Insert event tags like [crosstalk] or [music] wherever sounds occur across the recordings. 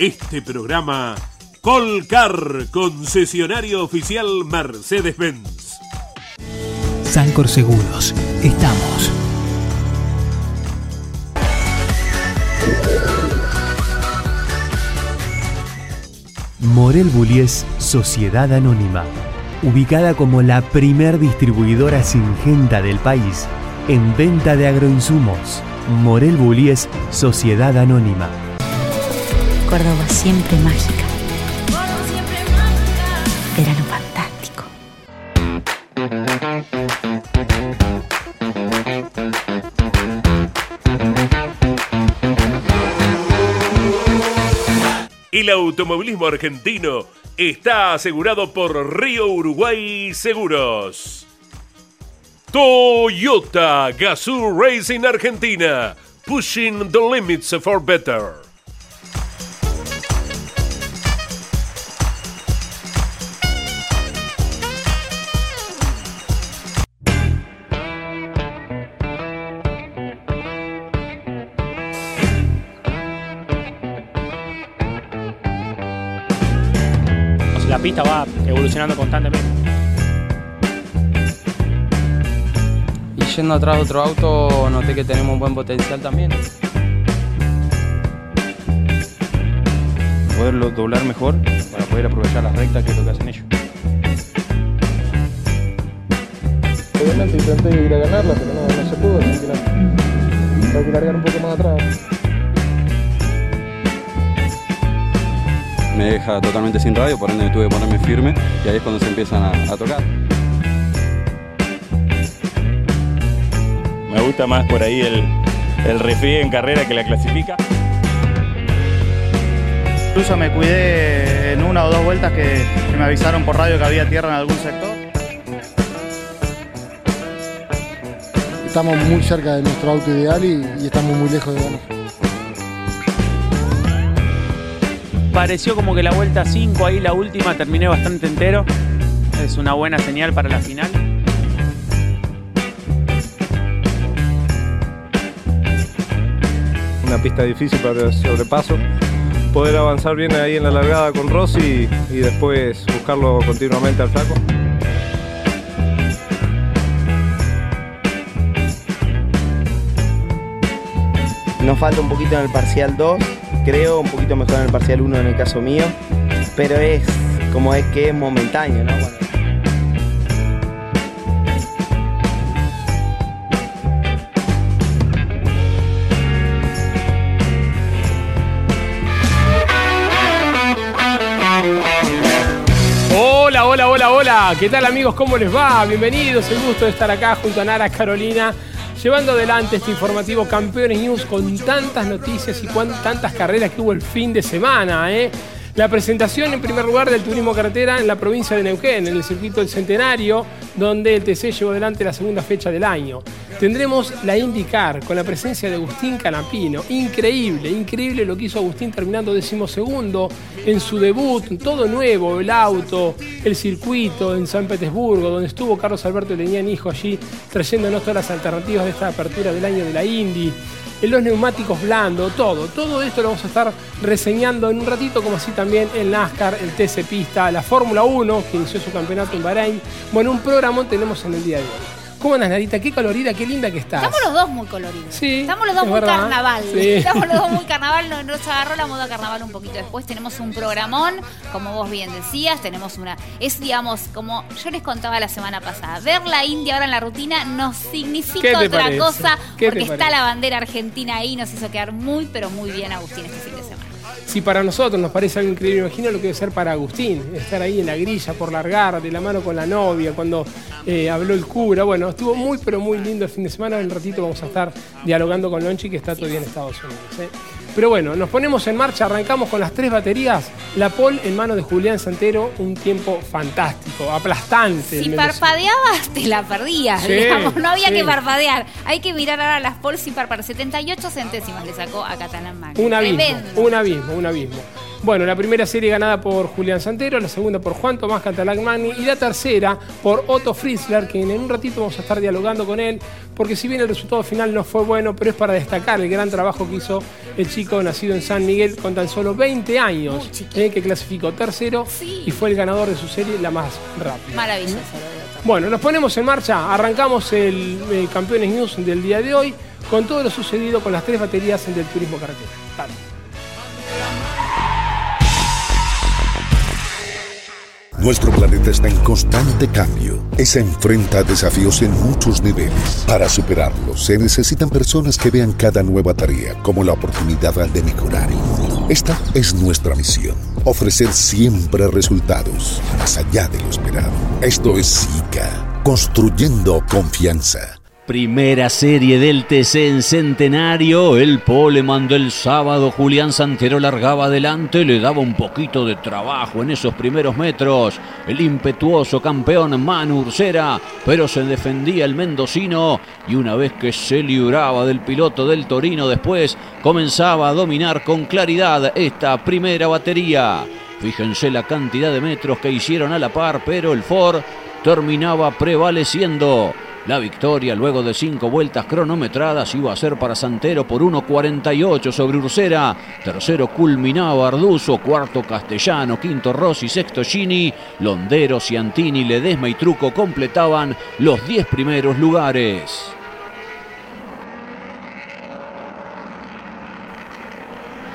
Este programa Colcar, concesionario oficial Mercedes-Benz. Sancor Seguros, estamos. Morel Bullies Sociedad Anónima, ubicada como la primer distribuidora singenta del país en venta de agroinsumos. Morel Bullies Sociedad Anónima Córdoba siempre mágica. Verano fantástico. El automovilismo argentino está asegurado por Río Uruguay Seguros. Toyota Gazoo Racing Argentina, pushing the limits for better. Evolucionando constantemente. Y yendo atrás de otro auto, noté que tenemos un buen potencial también. Poderlo doblar mejor para poder aprovechar las rectas que es lo que hacen ellos. Obviamente intenté ir a ganarla, pero no, no se pudo, así que tengo que largar un poco más atrás. Me deja totalmente sin radio, por ende tuve que ponerme firme y ahí es cuando se empiezan a, tocar. Me gusta más por ahí el, el en carrera que la clasifica. Incluso me cuidé en una o dos vueltas que, que me avisaron por radio que había tierra en algún sector. Estamos muy cerca de nuestro auto ideal y, y estamos muy lejos de ganar. Pareció como que la vuelta 5 ahí, la última, terminé bastante entero. Es una buena señal para la final. Una pista difícil para el sobrepaso. Poder avanzar bien ahí en la largada con Rossi y después buscarlo continuamente al flaco. Nos falta un poquito en el parcial 2, creo, un poquito mejor en el parcial 1 en el caso mío, pero es como es que es momentáneo, ¿no? Hola, hola, hola, hola. ¿Qué tal amigos? ¿Cómo les va? Bienvenidos. El gusto de estar acá junto a Nara Carolina llevando adelante este informativo Campeones News con tantas noticias y tantas carreras que hubo el fin de semana. ¿eh? La presentación en primer lugar del turismo carretera en la provincia de Neuquén, en el circuito del Centenario, donde el TC llevó adelante la segunda fecha del año. Tendremos la IndyCar con la presencia de Agustín Canapino. Increíble, increíble lo que hizo Agustín terminando decimosegundo en su debut. Todo nuevo, el auto, el circuito en San Petersburgo, donde estuvo Carlos Alberto Leñán Hijo allí trayéndonos todas las alternativas de esta apertura del año de la Indy en los neumáticos blandos, todo. Todo esto lo vamos a estar reseñando en un ratito, como así también el NASCAR, el TC Pista, la Fórmula 1, que inició su campeonato en Bahrein. Bueno, un programa tenemos en el día de hoy. ¿Cómo andas, Narita? Qué colorida, qué linda que estás. Estamos los dos muy coloridos. Sí, Estamos los dos es muy verdad. carnaval. Sí. [laughs] Estamos los dos muy [laughs] carnaval. Nos, nos agarró la moda carnaval un poquito después. Tenemos un programón, como vos bien decías. Tenemos una. Es, digamos, como yo les contaba la semana pasada. Ver la India ahora en la rutina nos ¿Qué significa otra parece? cosa. ¿Qué te Porque está la bandera argentina ahí. Nos hizo quedar muy, pero muy bien Agustín este fin de semana. Si para nosotros nos parece algo increíble, imagino lo que debe ser para Agustín, estar ahí en la grilla por largar, de la mano con la novia, cuando eh, habló el cura. Bueno, estuvo muy, pero muy lindo el fin de semana. En un ratito vamos a estar dialogando con Lonchi, que está todavía en Estados Unidos. ¿eh? Pero bueno, nos ponemos en marcha, arrancamos con las tres baterías. La pole en mano de Julián Santero, un tiempo fantástico, aplastante. Si parpadeabas, te la perdías, Sí, digamos. No había sí. que parpadear. Hay que mirar ahora las poles sin parpadear. 78 centésimas le sacó a Catalán Magno. Un abismo, Tremendo. un abismo, un abismo. Bueno, la primera serie ganada por Julián Santero, la segunda por Juan Tomás Catalán Magni y la tercera por Otto Fritzler, que en un ratito vamos a estar dialogando con él, porque si bien el resultado final no fue bueno, pero es para destacar el gran trabajo que hizo el chico nacido en San Miguel con tan solo 20 años, eh, que clasificó tercero y fue el ganador de su serie la más rápida. Maravilloso Otto. Bueno, nos ponemos en marcha, arrancamos el eh, Campeones News del día de hoy con todo lo sucedido con las tres baterías del turismo carretera. Dale. Nuestro planeta está en constante cambio y se enfrenta a desafíos en muchos niveles. Para superarlos, se necesitan personas que vean cada nueva tarea como la oportunidad de mejorar el mundo. Esta es nuestra misión, ofrecer siempre resultados más allá de lo esperado. Esto es SICA, construyendo confianza. Primera serie del TC en Centenario, el pole mandó el sábado, Julián Santero largaba adelante, le daba un poquito de trabajo en esos primeros metros, el impetuoso campeón Manu Ursera, pero se defendía el mendocino y una vez que se libraba del piloto del Torino después, comenzaba a dominar con claridad esta primera batería. Fíjense la cantidad de metros que hicieron a la par, pero el Ford terminaba prevaleciendo. La victoria luego de cinco vueltas cronometradas iba a ser para Santero por 1.48 sobre Ursera. Tercero culminaba Arduzo, cuarto Castellano, quinto Rossi, sexto Gini. Londero, Ciantini, Ledesma y Truco completaban los 10 primeros lugares.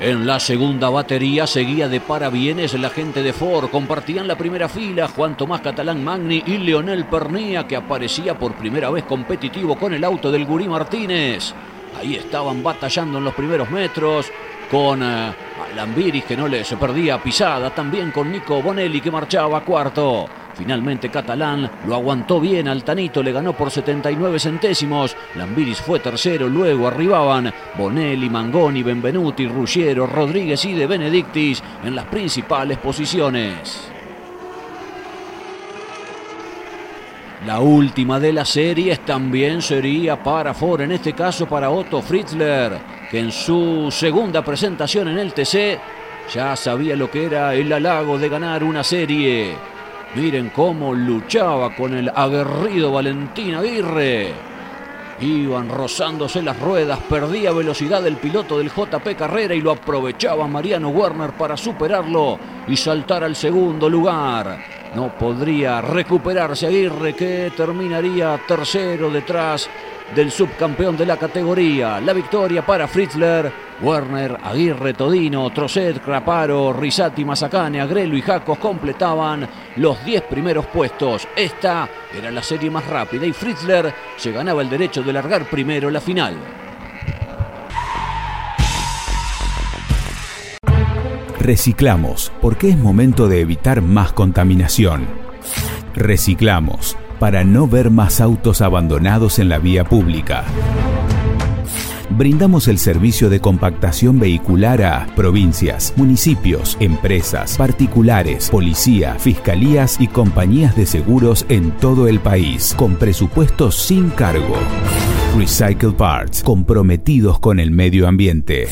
En la segunda batería seguía de parabienes la gente de Ford. Compartían la primera fila Juan Tomás Catalán Magni y Leonel Pernía, que aparecía por primera vez competitivo con el auto del Gurí Martínez. Ahí estaban batallando en los primeros metros con eh, Lambiris, que no le se perdía pisada. También con Nico Bonelli, que marchaba cuarto. Finalmente Catalán lo aguantó bien, Altanito le ganó por 79 centésimos, Lambiris fue tercero, luego arribaban Bonelli, Mangoni, Benvenuti, Ruggiero, Rodríguez y De Benedictis en las principales posiciones. La última de las series también sería para Ford, en este caso para Otto Fritzler, que en su segunda presentación en el TC ya sabía lo que era el halago de ganar una serie. Miren cómo luchaba con el aguerrido Valentín Aguirre. Iban rozándose las ruedas, perdía velocidad el piloto del JP Carrera y lo aprovechaba Mariano Werner para superarlo y saltar al segundo lugar. No podría recuperarse Aguirre que terminaría tercero detrás del subcampeón de la categoría. La victoria para Fritzler, Werner, Aguirre, Todino, Trocet, Craparo, Risati, Mazacane, Agrelo y Jacos completaban los 10 primeros puestos. Esta era la serie más rápida y Fritzler se ganaba el derecho de largar primero la final. Reciclamos, porque es momento de evitar más contaminación. Reciclamos, para no ver más autos abandonados en la vía pública. Brindamos el servicio de compactación vehicular a provincias, municipios, empresas, particulares, policía, fiscalías y compañías de seguros en todo el país, con presupuestos sin cargo. Recycle Parts, comprometidos con el medio ambiente.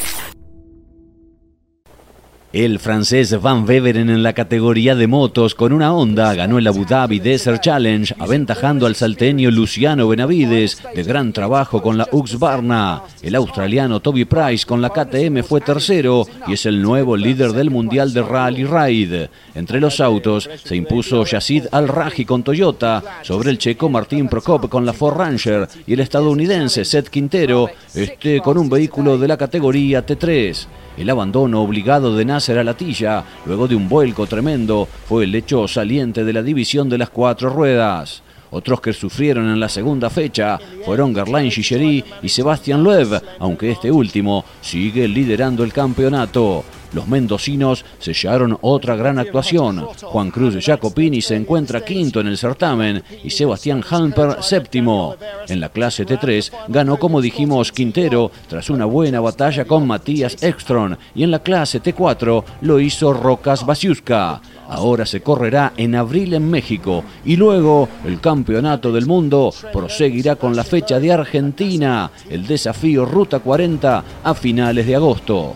El francés Van Beveren en la categoría de motos con una Honda ganó el Abu Dhabi Desert Challenge, aventajando al salteño Luciano Benavides de gran trabajo con la Husqvarna. El australiano Toby Price con la KTM fue tercero y es el nuevo líder del Mundial de Rally Ride. Entre los autos se impuso Yacid Al-Raji con Toyota sobre el checo Martín Prokop con la Ford Ranger y el estadounidense Seth Quintero este con un vehículo de la categoría T3. El abandono obligado de Nasser a Latilla, luego de un vuelco tremendo, fue el hecho saliente de la división de las cuatro ruedas. Otros que sufrieron en la segunda fecha fueron Gerlain Gillery y Sebastián Loeb, aunque este último sigue liderando el campeonato. Los mendocinos sellaron otra gran actuación. Juan Cruz Jacopini se encuentra quinto en el certamen y Sebastián Halper séptimo. En la clase T3 ganó, como dijimos, Quintero tras una buena batalla con Matías Ekstrom y en la clase T4 lo hizo Rocas Basiuska. Ahora se correrá en abril en México y luego el Campeonato del Mundo proseguirá con la fecha de Argentina, el desafío Ruta 40 a finales de agosto.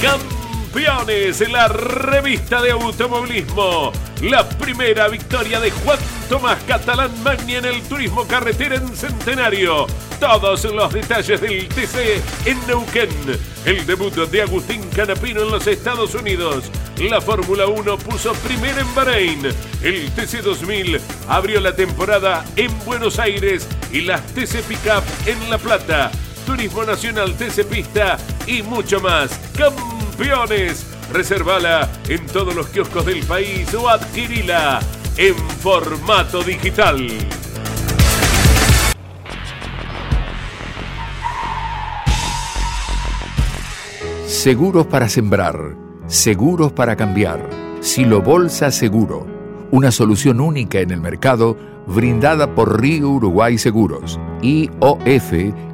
Campeones en la revista de automovilismo. La primera victoria de Juan Tomás Catalán Magni en el turismo carretera en Centenario. Todos los detalles del TC en Neuquén. El debut de Agustín Canapino en los Estados Unidos. La Fórmula 1 puso primera en Bahrein. El TC 2000 abrió la temporada en Buenos Aires y las TC Pickup en La Plata. Turismo Nacional TC Pista y mucho más. Campeones. Reservala en todos los kioscos del país o adquirila en formato digital. Seguros para sembrar, seguros para cambiar. Silo Bolsa Seguro, una solución única en el mercado brindada por Río Uruguay Seguros, IOF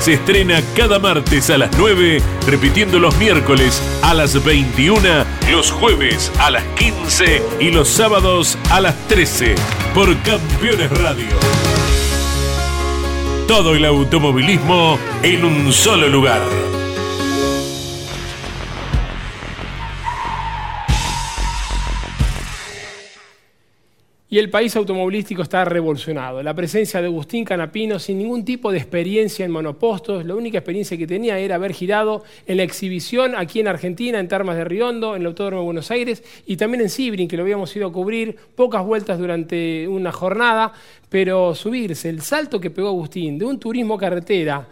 Se estrena cada martes a las 9, repitiendo los miércoles a las 21, los jueves a las 15 y los sábados a las 13 por Campeones Radio. Todo el automovilismo en un solo lugar. Y el país automovilístico está revolucionado. La presencia de Agustín Canapino, sin ningún tipo de experiencia en monopostos, la única experiencia que tenía era haber girado en la exhibición aquí en Argentina, en Termas de Riondo, en el Autódromo de Buenos Aires, y también en Sibrin, que lo habíamos ido a cubrir pocas vueltas durante una jornada, pero subirse, el salto que pegó Agustín de un turismo carretera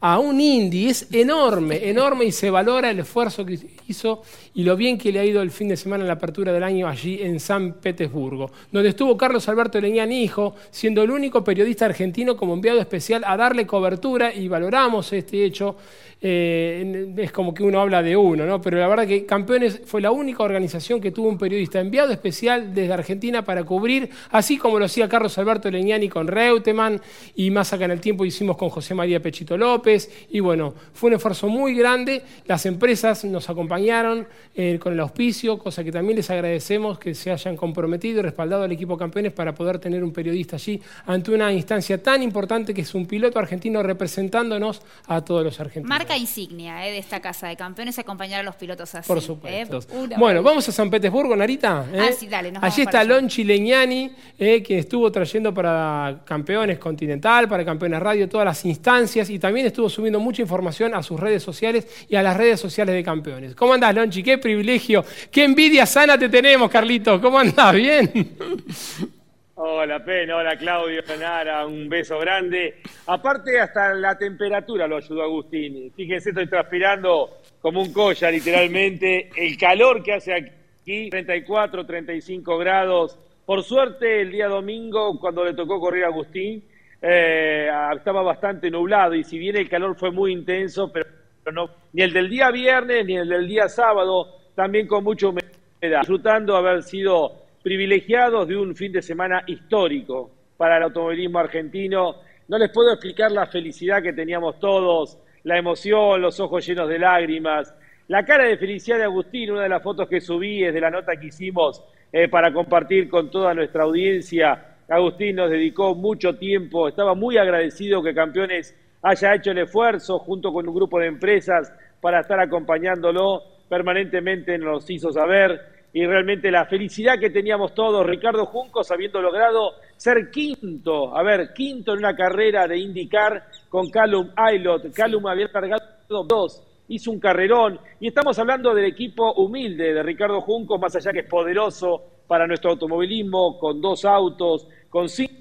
a un Indy es enorme, enorme y se valora el esfuerzo que hizo y lo bien que le ha ido el fin de semana en la apertura del año allí en San Petersburgo, donde estuvo Carlos Alberto Leñán Hijo, siendo el único periodista argentino como enviado especial a darle cobertura y valoramos este hecho. Eh, es como que uno habla de uno, ¿no? pero la verdad que Campeones fue la única organización que tuvo un periodista enviado especial desde Argentina para cubrir, así como lo hacía Carlos Alberto Leñani con Reutemann y más acá en el tiempo hicimos con José María Pechito López y bueno, fue un esfuerzo muy grande, las empresas nos acompañaron eh, con el auspicio, cosa que también les agradecemos que se hayan comprometido y respaldado al equipo Campeones para poder tener un periodista allí ante una instancia tan importante que es un piloto argentino representándonos a todos los argentinos. Insignia eh, de esta casa de campeones acompañar a los pilotos así. Por supuesto. eh. Una Bueno, vamos a San Petersburgo, Narita. ¿eh? Ah, sí, dale, nos Allí está. Lonchi Leñani, eh, que estuvo trayendo para Campeones Continental, para Campeones Radio, todas las instancias, y también estuvo estuvo subiendo mucha información a sus redes sociales y a las redes sociales de campeones. ¿Cómo andás, Lonchi? Qué privilegio, qué envidia sana te tenemos, Carlito. ¿Cómo andás? ¿Bien? [laughs] Hola, Pen, hola, Claudio, Nara, un beso grande. Aparte, hasta la temperatura lo ayudó Agustín. Fíjense, estoy transpirando como un colla, literalmente. El calor que hace aquí, 34, 35 grados. Por suerte, el día domingo, cuando le tocó correr a Agustín, eh, estaba bastante nublado y si bien el calor fue muy intenso, pero no, ni el del día viernes ni el del día sábado, también con mucha humedad, disfrutando haber sido privilegiados de un fin de semana histórico para el automovilismo argentino. No les puedo explicar la felicidad que teníamos todos, la emoción, los ojos llenos de lágrimas, la cara de felicidad de Agustín, una de las fotos que subí es de la nota que hicimos eh, para compartir con toda nuestra audiencia. Agustín nos dedicó mucho tiempo, estaba muy agradecido que Campeones haya hecho el esfuerzo junto con un grupo de empresas para estar acompañándolo permanentemente, nos hizo saber y realmente la felicidad que teníamos todos, Ricardo Juncos habiendo logrado ser quinto, a ver, quinto en una carrera de indicar con Callum Aylot. Callum había cargado dos, hizo un carrerón. Y estamos hablando del equipo humilde de Ricardo Juncos, más allá que es poderoso para nuestro automovilismo, con dos autos, con cinco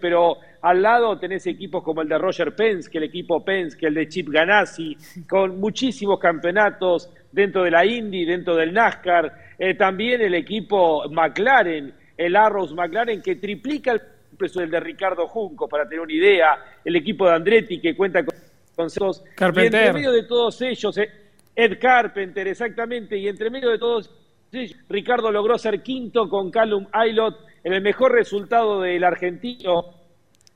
pero al lado tenés equipos como el de Roger Penske, el equipo Penske, el de Chip Ganassi, con muchísimos campeonatos dentro de la Indy, dentro del NASCAR, eh, también el equipo McLaren, el Arrows McLaren, que triplica el precio del de Ricardo Junco, para tener una idea, el equipo de Andretti, que cuenta con consejos. Y entre medio de todos ellos, eh, Ed Carpenter, exactamente, y entre medio de todos ellos, Ricardo logró ser quinto con Callum Aylot en el mejor resultado del argentino,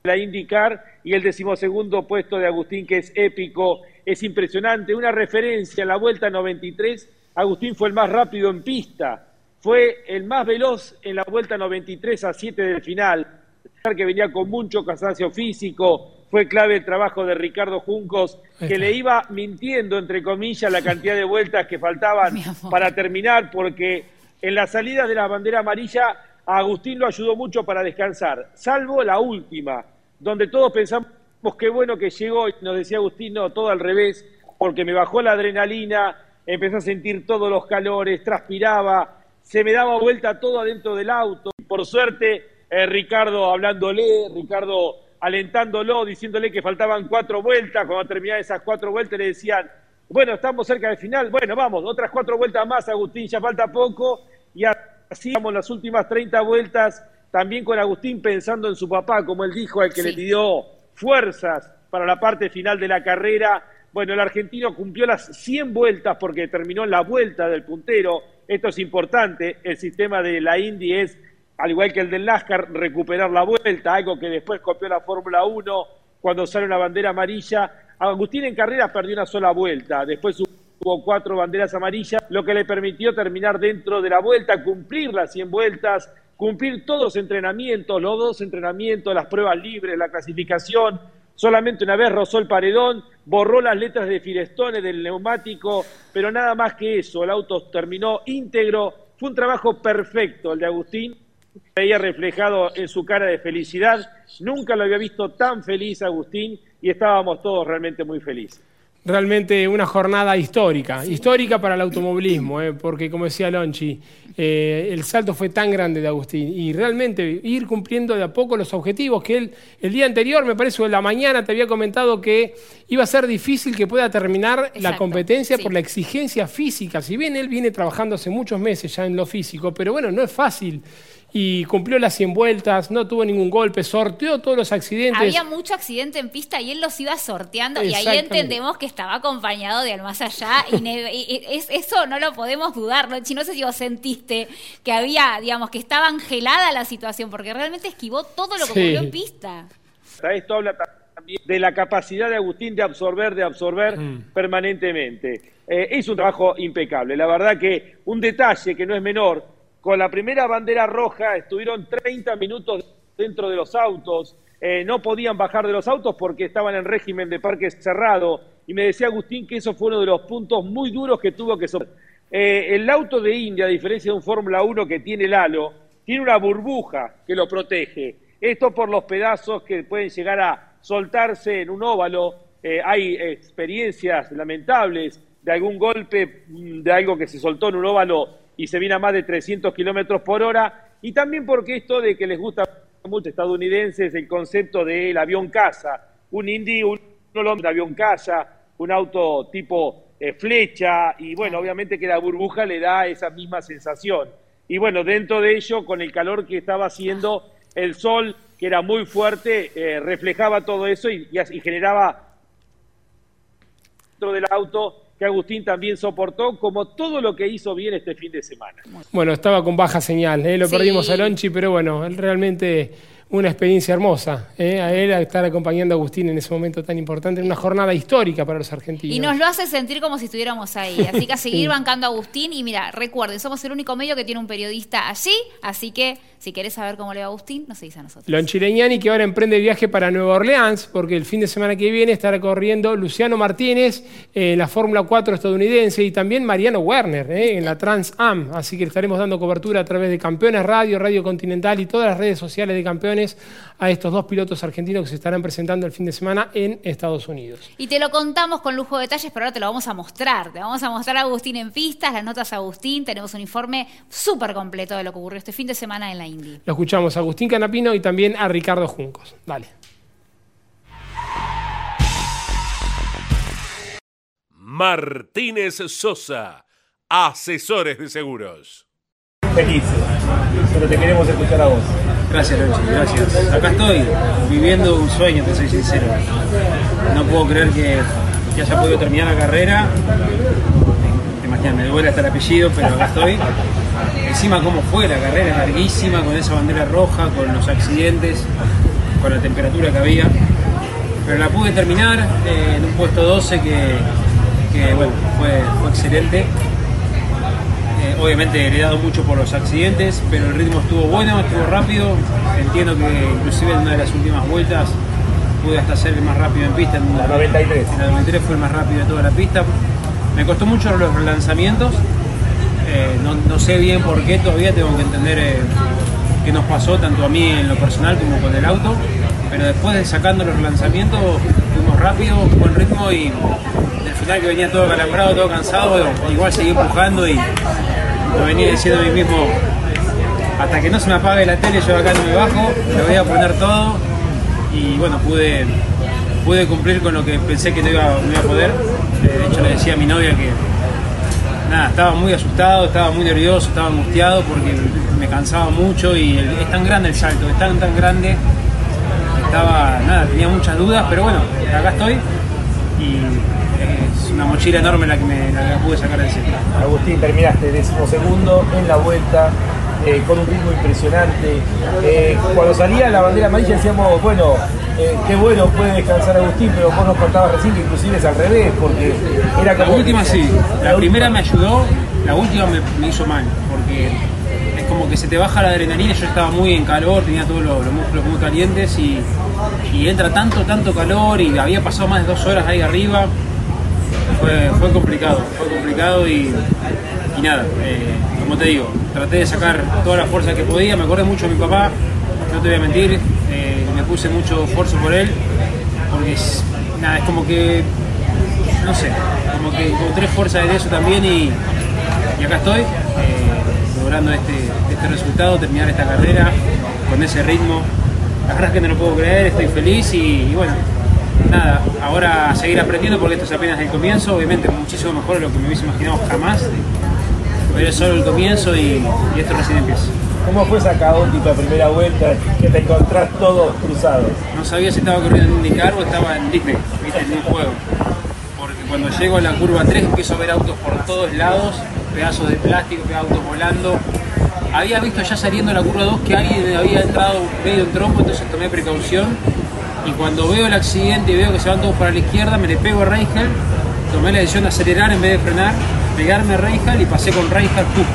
la IndyCar, y el decimosegundo puesto de Agustín, que es épico, es impresionante, una referencia, la vuelta 93 Agustín fue el más rápido en pista, fue el más veloz en la vuelta 93 a 7 del final, que venía con mucho cansancio físico, fue clave el trabajo de Ricardo Juncos, que le iba mintiendo, entre comillas, la cantidad de vueltas que faltaban para terminar, porque en las salidas de la bandera amarilla a Agustín lo ayudó mucho para descansar, salvo la última, donde todos pensamos qué bueno que llegó, y nos decía Agustín, no, todo al revés, porque me bajó la adrenalina, empecé a sentir todos los calores, transpiraba, se me daba vuelta todo adentro del auto. Por suerte, eh, Ricardo hablándole, Ricardo alentándolo, diciéndole que faltaban cuatro vueltas. Cuando terminaba esas cuatro vueltas le decían, bueno, estamos cerca del final, bueno, vamos, otras cuatro vueltas más, Agustín, ya falta poco. Y así vamos las últimas 30 vueltas, también con Agustín pensando en su papá, como él dijo, al que le pidió fuerzas para la parte final de la carrera bueno, el argentino cumplió las 100 vueltas porque terminó la vuelta del puntero. Esto es importante. El sistema de la Indy es, al igual que el del NASCAR, recuperar la vuelta, algo que después copió la Fórmula 1 cuando sale una bandera amarilla. Agustín en carrera perdió una sola vuelta. Después hubo cuatro banderas amarillas, lo que le permitió terminar dentro de la vuelta, cumplir las 100 vueltas, cumplir todos los entrenamientos, los dos entrenamientos, las pruebas libres, la clasificación Solamente una vez rozó el paredón, borró las letras de Firestone del neumático, pero nada más que eso. El auto terminó íntegro. Fue un trabajo perfecto el de Agustín. Veía reflejado en su cara de felicidad. Nunca lo había visto tan feliz Agustín y estábamos todos realmente muy felices realmente una jornada histórica, histórica para el automovilismo, ¿eh? porque como decía Lonchi, eh, el salto fue tan grande de Agustín y realmente ir cumpliendo de a poco los objetivos que él el día anterior, me parece, o en la mañana te había comentado que iba a ser difícil que pueda terminar la competencia por la exigencia física, si bien él viene trabajando hace muchos meses ya en lo físico, pero bueno, no es fácil y cumplió las 100 vueltas, no tuvo ningún golpe, sorteó todos los accidentes. Había mucho accidente en pista y él los iba sorteando y ahí entendemos que estaba acompañado de al más allá y, eso no lo podemos dudar, ¿no? Si no sé si vos sentiste que había, digamos, que estaba angelada la situación porque realmente esquivó todo lo que ocurrió en pista. Esto habla también de la capacidad de Agustín de absorber, de absorber mm. permanentemente. Eh, es un trabajo impecable. La verdad que un detalle que no es menor, con la primera bandera roja estuvieron 30 minutos dentro de los autos, eh, no podían bajar de los autos porque estaban en régimen de parque cerrado. Y me decía Agustín que eso fue uno de los puntos muy duros que tuvo que soportar. Eh, el auto de India, a diferencia de un Fórmula 1 que tiene el halo, tiene una burbuja que lo protege. Esto por los pedazos que pueden llegar a soltarse en un óvalo eh, hay experiencias lamentables de algún golpe, mm, de algo que se soltó en un óvalo y se viene a más de 300 kilómetros por hora, y también porque esto de que les gusta mucho estadounidenses el concepto del avión casa, un Indy, un, un avión casa, un auto tipo eh, flecha, y bueno, obviamente que la burbuja le da esa misma sensación. Y bueno, dentro de ello, con el calor que estaba haciendo, el sol, que era muy fuerte, eh, reflejaba todo eso y, y generaba dentro del auto que Agustín también soportó, como todo lo que hizo bien este fin de semana. Bueno, estaba con baja señal, ¿eh? lo perdimos a Lonchi, pero bueno, él realmente una experiencia hermosa. ¿eh? A él a estar acompañando a Agustín en ese momento tan importante, en una jornada histórica para los argentinos. Y nos lo hace sentir como si estuviéramos ahí. Así que a [laughs] seguir bancando a Agustín. Y mira, recuerden, somos el único medio que tiene un periodista allí. Así que si querés saber cómo le va a Agustín, nos seguís a nosotros. Lonchileñani que ahora emprende viaje para Nueva Orleans, porque el fin de semana que viene estará corriendo Luciano Martínez en la Fórmula 4 estadounidense y también Mariano Werner ¿eh? en la Trans Am. Así que estaremos dando cobertura a través de Campeones Radio, Radio Continental y todas las redes sociales de Campeones a estos dos pilotos argentinos que se estarán presentando el fin de semana en Estados Unidos. Y te lo contamos con lujo de detalles, pero ahora te lo vamos a mostrar. Te vamos a mostrar a Agustín en pistas, las notas a Agustín. Tenemos un informe súper completo de lo que ocurrió este fin de semana en la Indy. Lo escuchamos a Agustín Canapino y también a Ricardo Juncos. Dale. Martínez Sosa, asesores de seguros. Feliz, pero te queremos escuchar a vos. Gracias, gracias. Acá estoy viviendo un sueño, te soy sincero. No puedo creer que, haya podido terminar la carrera. Te imaginas, me duele hasta el apellido, pero acá estoy. Encima cómo fue la carrera, larguísima, con esa bandera roja, con los accidentes, con la temperatura que había. Pero la pude terminar eh, en un puesto 12 que, bueno, fue, fue excelente obviamente heredado mucho por los accidentes, pero el ritmo estuvo bueno, estuvo rápido. Entiendo que inclusive en una de las últimas vueltas pude hasta ser el más rápido en pista. En la 93. En la 93 fue el más rápido de toda la pista. Me costó mucho los relanzamientos. Eh, no, sé bien por qué, todavía tengo que entender eh, qué nos pasó, tanto a mí en lo personal como con el auto. Pero después de sacando los relanzamientos, fuimos rápido, buen ritmo y al final que venía todo calambrado, todo cansado, igual seguí empujando y lo venía diciendo a mí mismo, hasta que no se me apague la tele yo acá no me bajo, lo voy a poner todo y bueno, pude, pude cumplir con lo que pensé que no iba, a poder. De hecho le decía a mi novia que nada, estaba muy asustado, estaba muy nervioso, estaba angustiado porque me cansaba mucho y es tan grande el salto, es tan tan grande. Estaba, nada, tenía muchas dudas, pero bueno, acá estoy y una mochila enorme la que me la pude sacar del centro. Agustín, terminaste decimosegundo en la vuelta, eh, con un ritmo impresionante. Eh, cuando salía la bandera amarilla decíamos, bueno, eh, qué bueno puede descansar Agustín, pero vos nos contabas recién que inclusive es al revés, porque era como... La última sí, la primera me ayudó, la última me, hizo mal, porque es como que se te baja la adrenalina, yo estaba muy en calor, tenía todos los, músculos muy calientes y, y entra tanto, tanto calor y había pasado más de dos horas ahí arriba fue, complicado, fue complicado y, nada, eh, como te digo, traté de sacar toda la fuerza que podía, me acordé mucho de mi papá, no te voy a mentir, eh, me puse mucho esfuerzo por él, porque es, nada, es como que, no sé, como que encontré fuerza de eso también y, acá estoy, eh, logrando este, este resultado, terminar esta carrera con ese ritmo. La verdad es que no lo puedo creer, estoy feliz y bueno, nada, ahora a seguir aprendiendo porque esto es apenas el comienzo, obviamente muchísimo mejor de lo que me hubiese imaginado jamás, pero es solo el comienzo y, esto recién empieza. ¿Cómo fue esa caótica primera vuelta que te encontrás todo cruzado? No sabía si estaba corriendo en IndyCar o estaba en Disney, en un juego. Porque cuando llego a la curva 3 empiezo a ver autos por todos lados, pedazos de plástico, autos volando. Había visto ya saliendo la curva 2 que alguien había entrado medio en trompo, entonces tomé precaución y cuando veo el accidente y veo que se van todos para la izquierda, me le pego a Reigel, tomé la decisión de acelerar en vez de frenar, pegarme a Reigel y pasé con Reigel justo.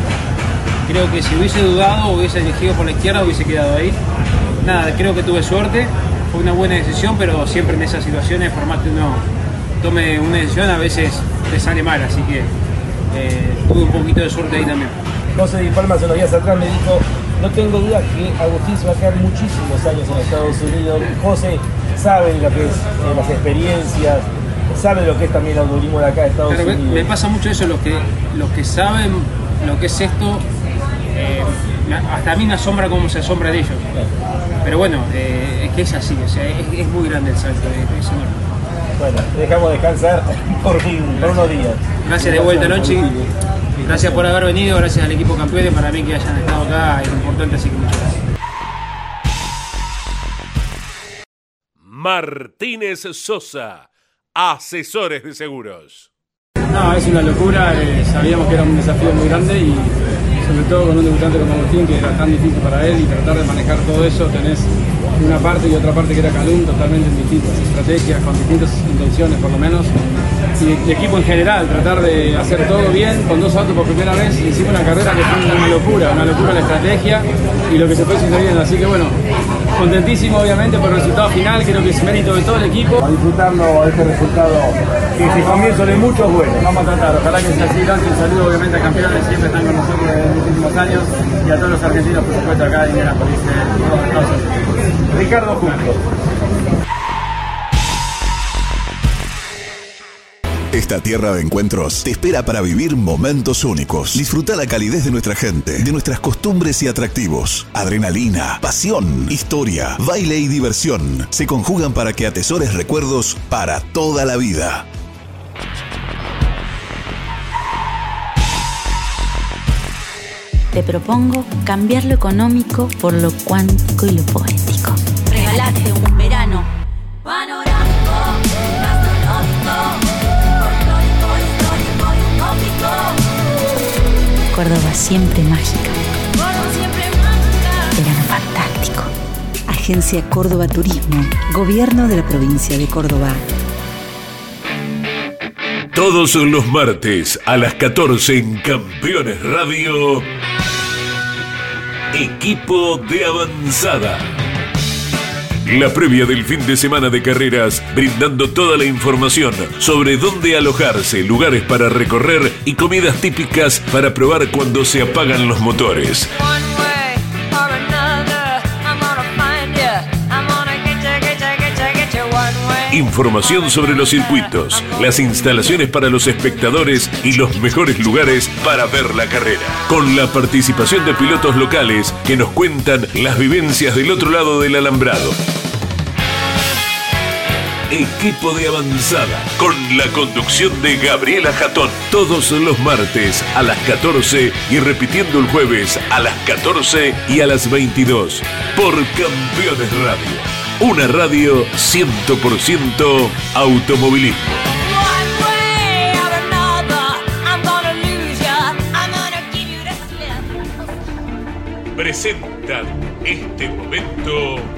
Creo que si hubiese dudado hubiese elegido por la izquierda hubiese quedado ahí. Nada, creo que tuve suerte, fue una buena decisión, pero siempre en esas situaciones, por que uno tome una decisión, a veces te sale mal, así que eh, tuve un poquito de suerte ahí también. José Di Palma, hace unos días atrás me dijo, no tengo duda que Agustín se va a quedar muchísimos años en Estados Unidos. José sabe lo que es eh, las experiencias, sabe lo que es también el automovilismo de acá de Estados Unidos. me pasa mucho eso, los que, los que saben lo que es esto, eh, hasta a mí me asombra cómo se asombra de ellos. Pero bueno, eh, es que es así, o sea, es, es muy grande el salto, es, es enorme. Bueno, dejamos descansar [laughs] por, un- por unos días. Gracias de vuelta, Lonchi. Gracias por haber venido, gracias al equipo campeón y para mí que hayan estado acá es importante, así que muchas Martínez Sosa, asesores de seguros. No, es una locura, eh, sabíamos que era un desafío muy grande y sobre todo con un debutante como Agustín que era tan difícil para él y tratar de manejar todo eso, tenés una parte y otra parte que era Calum totalmente en distintas estrategias, con distintas intenciones por lo menos, y equipo en general, tratar de hacer todo bien con dos autos por primera vez, hicimos una carrera que fue una locura, una locura la estrategia y lo que se fue sucediendo, así que bueno, contentísimo obviamente por el resultado final, creo que es mérito de todo el equipo. A disfrutarlo, este resultado que es el comienzo de muchos buenos. Vamos a tratar, ojalá que sea así, un saludo obviamente a campeones, siempre están con nosotros desde los últimos años y a todos los argentinos, por supuesto, acá de Indianapolis, eh. Ricardo Justo. Esta tierra de encuentros te espera para vivir momentos únicos. Disfruta la calidez de nuestra gente, de nuestras costumbres y atractivos. Adrenalina, pasión, historia, baile y diversión se conjugan para que atesores recuerdos para toda la vida. Te propongo cambiar lo económico por lo cuántico y lo poético. Regalate un verano Córdoba siempre mágica. Verano fantástico. Agencia Córdoba Turismo, Gobierno de la provincia de Córdoba. Todos los martes a las 14 en Campeones Radio. Equipo de avanzada. La previa del fin de semana de carreras, brindando toda la información sobre dónde alojarse, lugares para recorrer y comidas típicas para probar cuando se apagan los motores. Información sobre los circuitos, las instalaciones para los espectadores y los mejores lugares para ver la carrera. Con la participación de pilotos locales que nos cuentan las vivencias del otro lado del alambrado. Equipo de avanzada con la conducción de Gabriela Jatón. Todos los martes a las 14 y repitiendo el jueves a las 14 y a las 22 por Campeones Radio. Una radio 100% automovilismo. One way or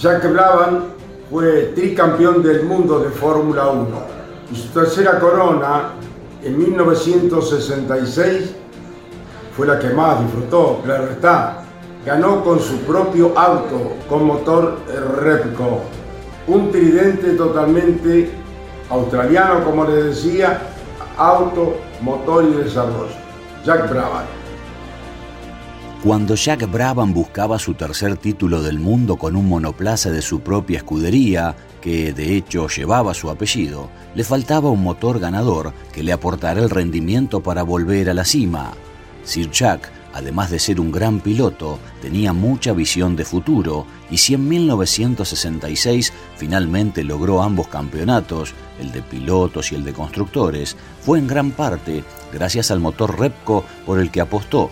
Jack Brabham fue tricampeón del mundo de Fórmula 1 y su tercera corona en 1966 fue la que más disfrutó, claro está. Ganó con su propio auto con motor Repco, un tridente totalmente australiano, como les decía, auto, motor y desarrollo. Jack Brabham. Cuando Jack Brabham buscaba su tercer título del mundo con un monoplaza de su propia escudería, que de hecho llevaba su apellido, le faltaba un motor ganador que le aportara el rendimiento para volver a la cima. Sir Jack, además de ser un gran piloto, tenía mucha visión de futuro y si en 1966 finalmente logró ambos campeonatos, el de pilotos y el de constructores, fue en gran parte gracias al motor Repco por el que apostó.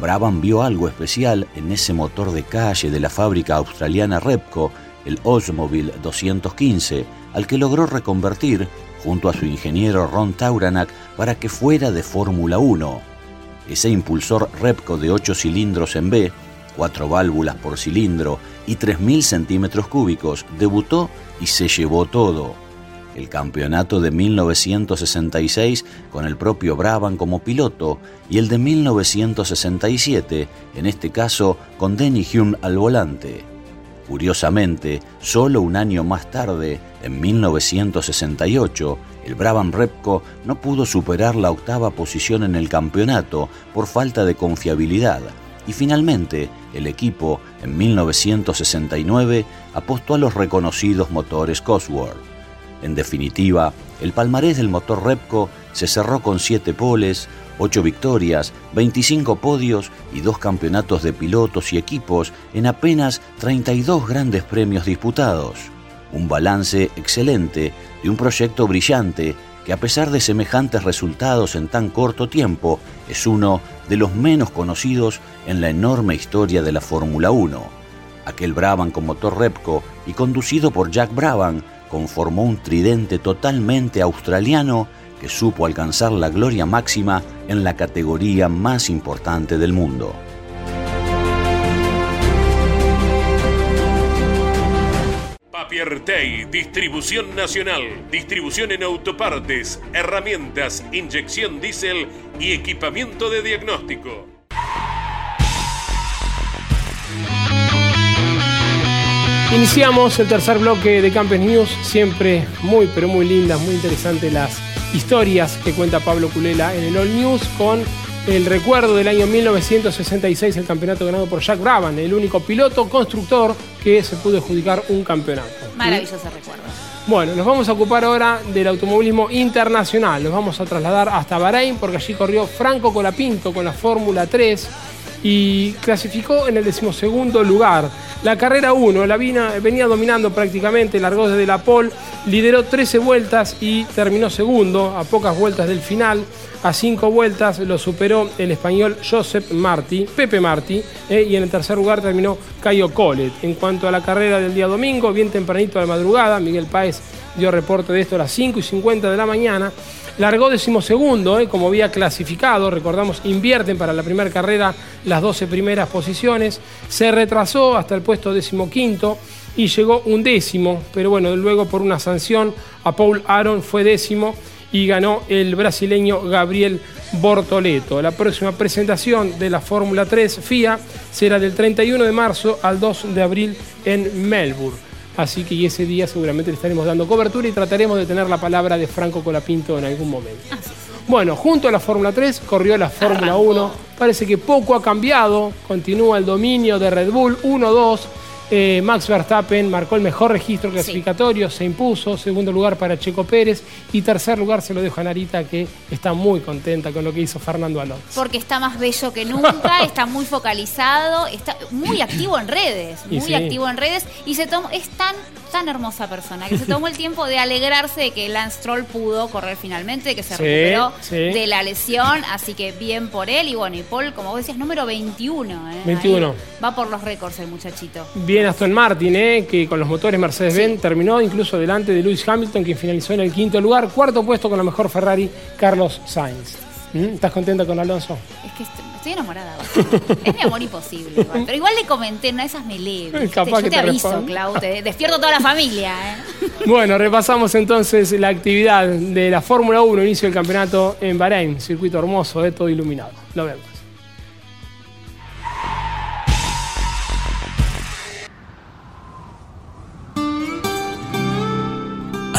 Brabham vio algo especial en ese motor de calle de la fábrica australiana Repco, el Oldsmobile 215, al que logró reconvertir junto a su ingeniero Ron Tauranak para que fuera de Fórmula 1. Ese impulsor Repco de 8 cilindros en B, 4 válvulas por cilindro y 3.000 centímetros cúbicos debutó y se llevó todo. El campeonato de 1966 con el propio Brabham como piloto y el de 1967, en este caso con Denny Hume al volante. Curiosamente, solo un año más tarde, en 1968, el Brabham Repco no pudo superar la octava posición en el campeonato por falta de confiabilidad y finalmente el equipo en 1969 apostó a los reconocidos motores Cosworth. En definitiva, el palmarés del motor Repco se cerró con 7 poles, 8 victorias, 25 podios y dos campeonatos de pilotos y equipos en apenas 32 grandes premios disputados. Un balance excelente de un proyecto brillante que a pesar de semejantes resultados en tan corto tiempo, es uno de los menos conocidos en la enorme historia de la Fórmula 1. Aquel Brabham con motor Repco y conducido por Jack Brabham conformó un tridente totalmente australiano que supo alcanzar la gloria máxima en la categoría más importante del mundo. Papiertei, distribución nacional, distribución en autopartes, herramientas, inyección diésel y equipamiento de diagnóstico. Iniciamos el tercer bloque de Campes News, siempre muy pero muy lindas, muy interesantes las historias que cuenta Pablo Culela en el All News con el recuerdo del año 1966, el campeonato ganado por Jack Brabham, el único piloto constructor que se pudo adjudicar un campeonato. Maravilloso recuerdo. Bueno, nos vamos a ocupar ahora del automovilismo internacional. Nos vamos a trasladar hasta Bahrein porque allí corrió Franco Colapinto con la Fórmula 3 y clasificó en el decimosegundo lugar. La carrera 1 la vina- venía dominando prácticamente, largó desde la pole, lideró 13 vueltas y terminó segundo a pocas vueltas del final. A 5 vueltas lo superó el español Josep Martí, Pepe Martí, eh, y en el tercer lugar terminó Cayo Colet. En cuanto a la carrera del día domingo, bien tempranito a la madrugada, Miguel Páez dio reporte de esto a las 5 y 50 de la mañana. Largó decimosegundo, eh, como había clasificado, recordamos, invierten para la primera carrera las 12 primeras posiciones, se retrasó hasta el puesto decimoquinto y llegó un décimo, pero bueno, luego por una sanción a Paul Aaron fue décimo y ganó el brasileño Gabriel Bortoleto. La próxima presentación de la Fórmula 3 FIA será del 31 de marzo al 2 de abril en Melbourne. Así que ese día seguramente le estaremos dando cobertura y trataremos de tener la palabra de Franco Colapinto en algún momento. Bueno, junto a la Fórmula 3 corrió la Fórmula 1. Parece que poco ha cambiado. Continúa el dominio de Red Bull 1-2. Eh, Max Verstappen marcó el mejor registro clasificatorio, se impuso. Segundo lugar para Checo Pérez. Y tercer lugar se lo dejo a Narita, que está muy contenta con lo que hizo Fernando Alonso. Porque está más bello que nunca, [laughs] está muy focalizado, está muy activo en redes, muy sí. activo en redes y se tomó, es tan, tan hermosa persona que se tomó el tiempo de alegrarse de que Lance Stroll pudo correr finalmente, que se Sí, recuperó de la lesión, así que bien por él. Y bueno, y Paul, como vos decías, número 21. ¿eh? 21. Ahí va por los récords el muchachito. Bien Aston Martin, eh, que con los motores Mercedes-Benz terminó incluso delante de Lewis Hamilton, quien finalizó en el quinto lugar. Cuarto puesto con la mejor Ferrari, Carlos Sainz. ¿Mm? ¿Estás contenta con Alonso? Es que est- estoy enamorada. es mi amor imposible. igual. [laughs] Pero igual le comenté, no esas me lee. ¿viste? Capaz Yo que te, te aviso. Clau, te despierto toda la familia. ¿eh? Bueno, repasamos entonces la actividad de la Fórmula 1, inicio del campeonato en Bahrein, circuito hermoso, eh, todo iluminado. Lo vemos.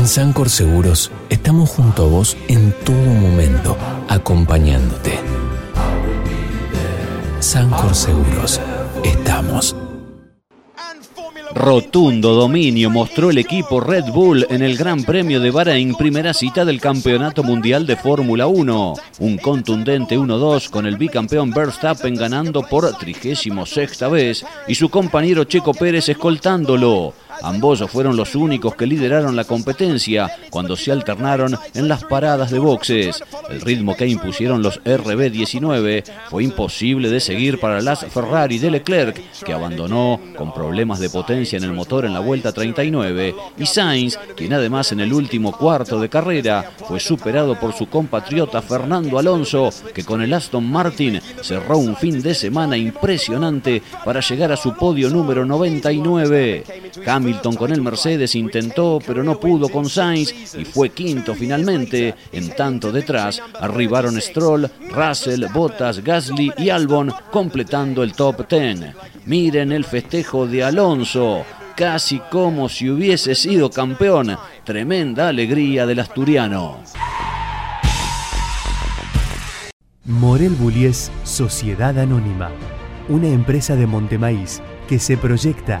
En Sancor Seguros estamos junto a vos en todo momento, acompañándote. Sancor Seguros, estamos. Rotundo dominio mostró el equipo Red Bull en el Gran Premio de Bahrein, primera cita del Campeonato Mundial de Fórmula 1. Un contundente 1-2 con el bicampeón Verstappen ganando por 36 vez y su compañero Checo Pérez escoltándolo. Ambos fueron los únicos que lideraron la competencia cuando se alternaron en las paradas de boxes. El ritmo que impusieron los RB19 fue imposible de seguir para las Ferrari de Leclerc, que abandonó con problemas de potencia en el motor en la vuelta 39, y Sainz, quien además en el último cuarto de carrera fue superado por su compatriota Fernando Alonso, que con el Aston Martin cerró un fin de semana impresionante para llegar a su podio número 99. Hamilton con el Mercedes intentó, pero no pudo con Sainz y fue quinto finalmente. En tanto detrás arribaron Stroll, Russell, Bottas, Gasly y Albon completando el top 10. Miren el festejo de Alonso, casi como si hubiese sido campeón. Tremenda alegría del asturiano. Morel Bullies Sociedad Anónima, una empresa de Montemaíz que se proyecta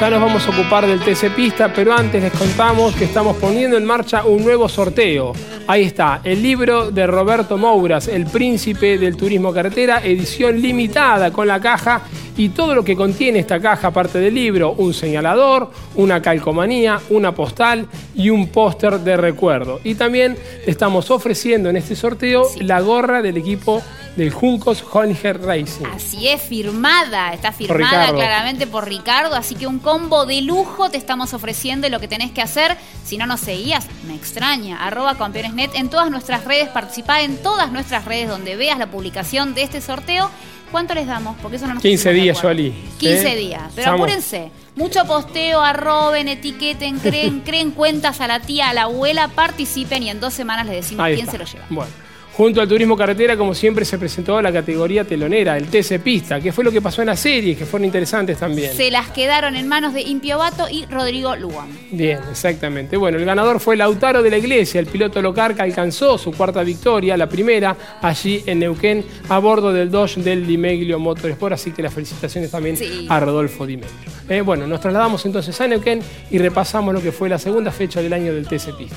Ya nos vamos a ocupar del TC Pista, pero antes les contamos que estamos poniendo en marcha un nuevo sorteo. Ahí está, el libro de Roberto Mouras, El Príncipe del Turismo Carretera, edición limitada con la caja y todo lo que contiene esta caja, aparte del libro, un señalador, una calcomanía, una postal y un póster de recuerdo. Y también estamos ofreciendo en este sorteo la gorra del equipo del Juncos Honinger Racing. Así es, firmada, está firmada claramente por Ricardo, así que un combo de lujo te estamos ofreciendo y lo que tenés que hacer, si no nos seguías, me extraña, arroba campeonesnet en todas nuestras redes, participá en todas nuestras redes donde veas la publicación de este sorteo. ¿Cuánto les damos? Porque eso no nos 15 pusimos de días. Jolie. 15 ¿Eh? días, pero Estamos- apúrense. Mucho posteo, arroben, etiqueten, creen, [laughs] creen cuentas a la tía, a la abuela, participen y en dos semanas les decimos quién se lo lleva. Bueno, junto al turismo carretera, como siempre, se presentó la categoría telonera, el TC Pista, que fue lo que pasó en la serie, que fueron interesantes también. Se las quedaron en manos de Impiovato y Rodrigo Luan. Bien, exactamente. Bueno, el ganador fue Lautaro de la Iglesia, el piloto local que alcanzó su cuarta victoria, la primera, allí en Neuquén, a bordo del Dodge del Dimeglio Motorsport. Así que las felicitaciones también Sí. a Rodolfo Dimeglio. Eh, bueno, nos trasladamos entonces a Neuquén y repasamos lo que fue la segunda fecha del año del TC Pista.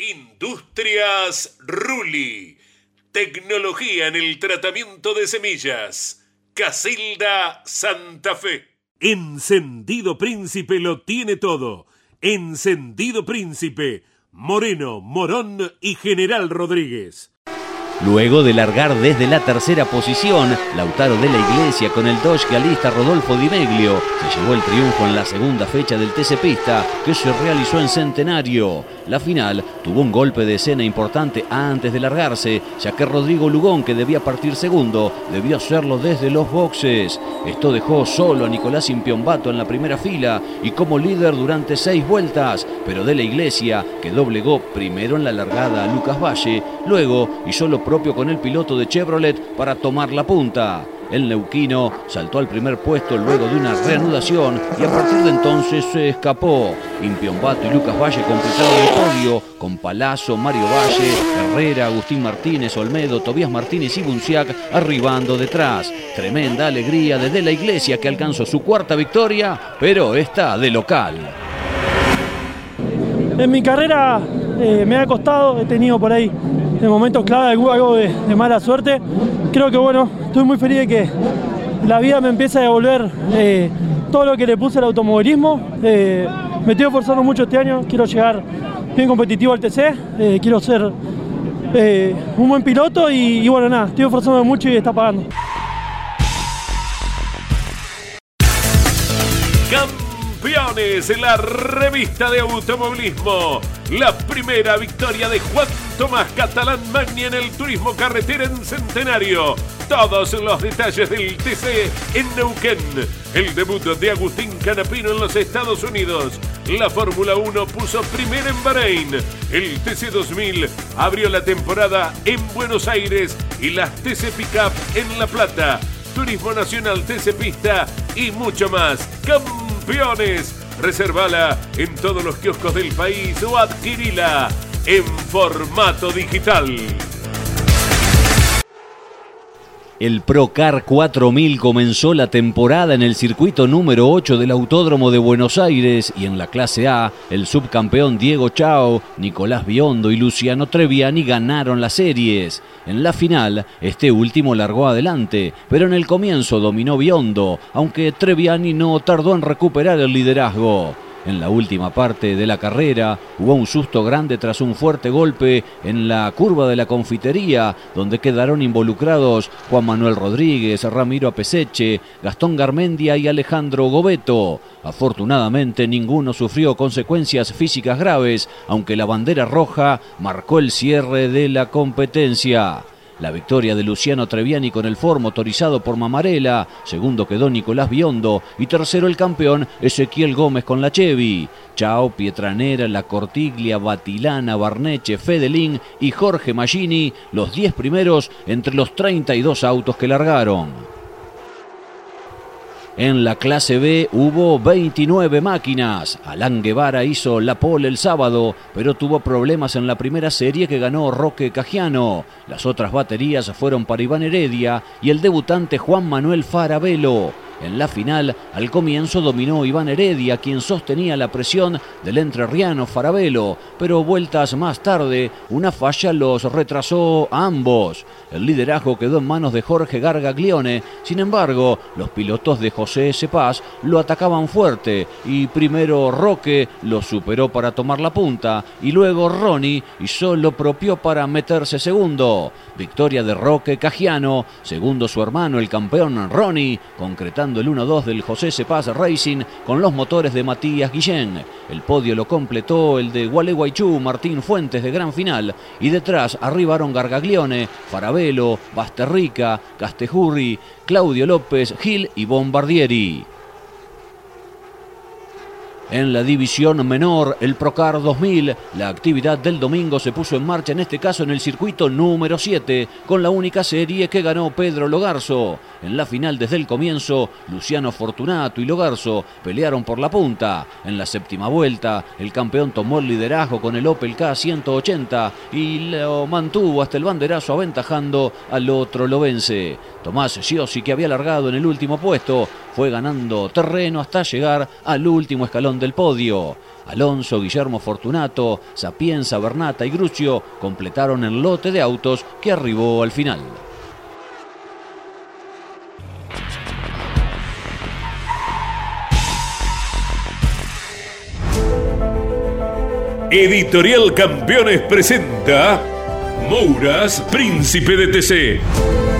Industrias Ruli. Tecnología en el tratamiento de semillas. Casilda Santa Fe. Encendido Príncipe lo tiene todo. Encendido Príncipe. Moreno, Morón y General Rodríguez. Luego de largar desde la tercera posición, Lautaro de la Iglesia con el Dodge que alista Rodolfo Di Meglio se llevó el triunfo en la segunda fecha del TC Pista que se realizó en Centenario. La final tuvo un golpe de escena importante antes de largarse, ya que Rodrigo Lugón, que debía partir segundo, debió hacerlo desde los boxes. Esto dejó solo a Nicolás Impiombato en la primera fila y como líder durante seis vueltas, pero de la Iglesia, que doblegó primero en la largada a Lucas Valle, luego hizo lo propio con el piloto de Chevrolet para tomar la punta. El neuquino saltó al primer puesto luego de una reanudación y a partir de entonces se escapó. Impiombato y Lucas Valle completaron el podio con Palazzo, Mario Valle, Herrera, Agustín Martínez, Olmedo, Tobías Martínez y Bunciac arribando detrás. Tremenda alegría de De la Iglesia que alcanzó su cuarta victoria, pero esta de local. En mi carrera eh, me ha costado, he tenido por ahí de momentos clave algo de, de mala suerte. Creo que bueno, estoy muy feliz de que la vida me empieza a devolver eh, todo lo que le puse al automovilismo. Eh, me estoy esforzando mucho este año, quiero llegar bien competitivo al TC, eh, quiero ser un buen piloto y bueno, nada, estoy esforzando mucho y está pagando. Campeones en la revista de automovilismo. La primera victoria de Juan Tomás Catalán Magni en el turismo carretera en Centenario. Todos los detalles del TC en Neuquén. El debut de Agustín Canapino en los Estados Unidos. La Fórmula 1 puso primero en Bahrein. El TC 2000 abrió la temporada en Buenos Aires y las TC Pickup en La Plata. Turismo Nacional TC Pista y mucho más. ¡Campeones! Reservala en todos los kioscos del país o adquirila en formato digital. El Procar 4000 comenzó la temporada en el circuito número 8 del Autódromo de Buenos Aires y en la clase A, el subcampeón Diego Chao, Nicolás Biondo y Luciano Treviani ganaron las series. En la final, este último largó adelante, pero en el comienzo dominó Biondo, aunque Treviani no tardó en recuperar el liderazgo. En la última parte de la carrera hubo un susto grande tras un fuerte golpe en la curva de la confitería, donde quedaron involucrados Juan Manuel Rodríguez, Ramiro Apeseche, Gastón Garmendia y Alejandro Gobeto. Afortunadamente ninguno sufrió consecuencias físicas graves, aunque la bandera roja marcó el cierre de la competencia. La victoria de Luciano Treviani con el Ford motorizado por Mamarela, segundo quedó Nicolás Biondo y tercero el campeón Ezequiel Gómez con la Chevy. Chao, Pietranera, La Cortiglia, Batilana, Barneche, Fedelín y Jorge Magini, los 10 primeros entre los 32 autos que largaron. En la clase B hubo 29 máquinas. Alan Guevara hizo la pole el sábado, pero tuvo problemas en la primera serie que ganó Roque Cajiano. Las otras baterías fueron para Iván Heredia y el debutante Juan Manuel Farabelo. En la final, al comienzo dominó Iván Heredia, quien sostenía la presión del entrerriano Farabelo, pero vueltas más tarde, una falla los retrasó a ambos. El liderazgo quedó en manos de Jorge Gargaglione, sin embargo, los pilotos de José S. Paz lo atacaban fuerte y primero Roque lo superó para tomar la punta y luego Ronnie hizo lo propio para meterse segundo. Victoria de Roque Cajiano, segundo su hermano el campeón Ronnie, concretando el 1-2 del José Cepaz Racing con los motores de Matías Guillén. El podio lo completó el de Gualeguaychú Martín Fuentes de gran final y detrás arribaron Gargaglione, Farabelo, Basterrica, Castejurri, Claudio López, Gil y Bombardieri. En la división menor, el Procar 2000, la actividad del domingo se puso en marcha en este caso en el circuito número 7, con la única serie que ganó Pedro Logarzo. En la final desde el comienzo, Luciano Fortunato y Logarzo pelearon por la punta. En la séptima vuelta, el campeón tomó el liderazgo con el Opel K180 y lo mantuvo hasta el banderazo aventajando al otro lobense. Tomás Sciossi, que había largado en el último puesto, fue ganando terreno hasta llegar al último escalón del podio. Alonso, Guillermo Fortunato, Sapienza, Bernata y Gruccio completaron el lote de autos que arribó al final. Editorial Campeones presenta Mouras, Príncipe de TC.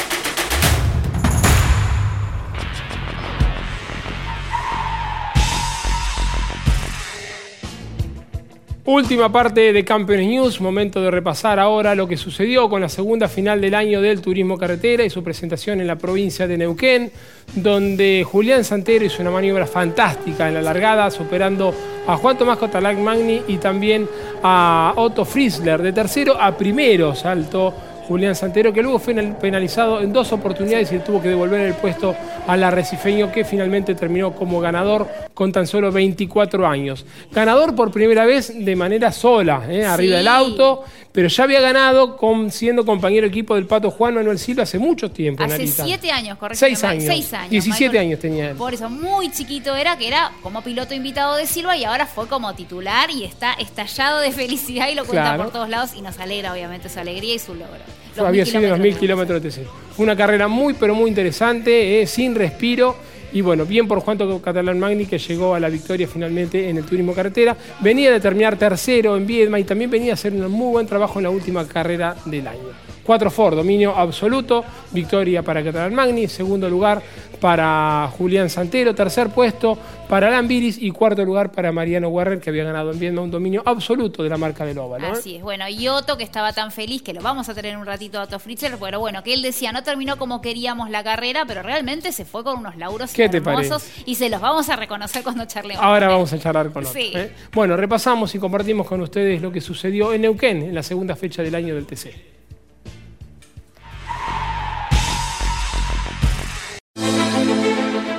Última parte de Campeones News, momento de repasar ahora lo que sucedió con la segunda final del año del Turismo Carretera y su presentación en la provincia de Neuquén, donde Julián Santero hizo una maniobra fantástica en la largada, superando a Juan Tomás Cotalac Magni y también a Otto Friesler. De tercero a primero saltó Julián Santero, que luego fue penalizado en dos oportunidades y tuvo que devolver el puesto al arrecifeño, que finalmente terminó como ganador con tan solo 24 años. Ganador por primera vez de manera sola, ¿eh? arriba del auto, pero ya había ganado con, siendo compañero equipo del Pato Juan Manuel Silva hace mucho tiempo. Hace Narita. siete años, correcto. Seis años. Seis años. 17 Michael. años tenía él. Por eso, muy chiquito era, que era como piloto invitado de Silva y ahora fue como titular y está estallado de felicidad y lo cuenta Claro. por todos lados y nos alegra obviamente su alegría y su logro. Los había sido los mil kilómetros. kilómetros de TC. Fue una carrera muy, pero muy interesante, eh, sin respiro. Y bueno, bien por Juan Catalán Magni que llegó a la victoria finalmente en el turismo carretera. Venía de terminar tercero en Viedma y también venía a hacer un muy buen trabajo en la última carrera del año. Cuatro Ford, dominio absoluto, victoria para Catalán Magni, segundo lugar para Julián Santero, tercer puesto para Alan Viris y cuarto lugar para Mariano Werner que había ganado en Viedma un dominio absoluto de la marca del óvalo. ¿eh? Así es, bueno, y Otto que estaba tan feliz, que lo vamos a tener un ratito a Otto Fritzer, pero bueno, que él decía, no terminó como queríamos la carrera, pero realmente se fue con unos lauros ¿Qué te hermosos y se los vamos a reconocer cuando charlemos. Ahora vamos a charlar con Otto. Sí. ¿eh? Bueno, repasamos y compartimos con ustedes lo que sucedió en Neuquén en la segunda fecha del año del TC.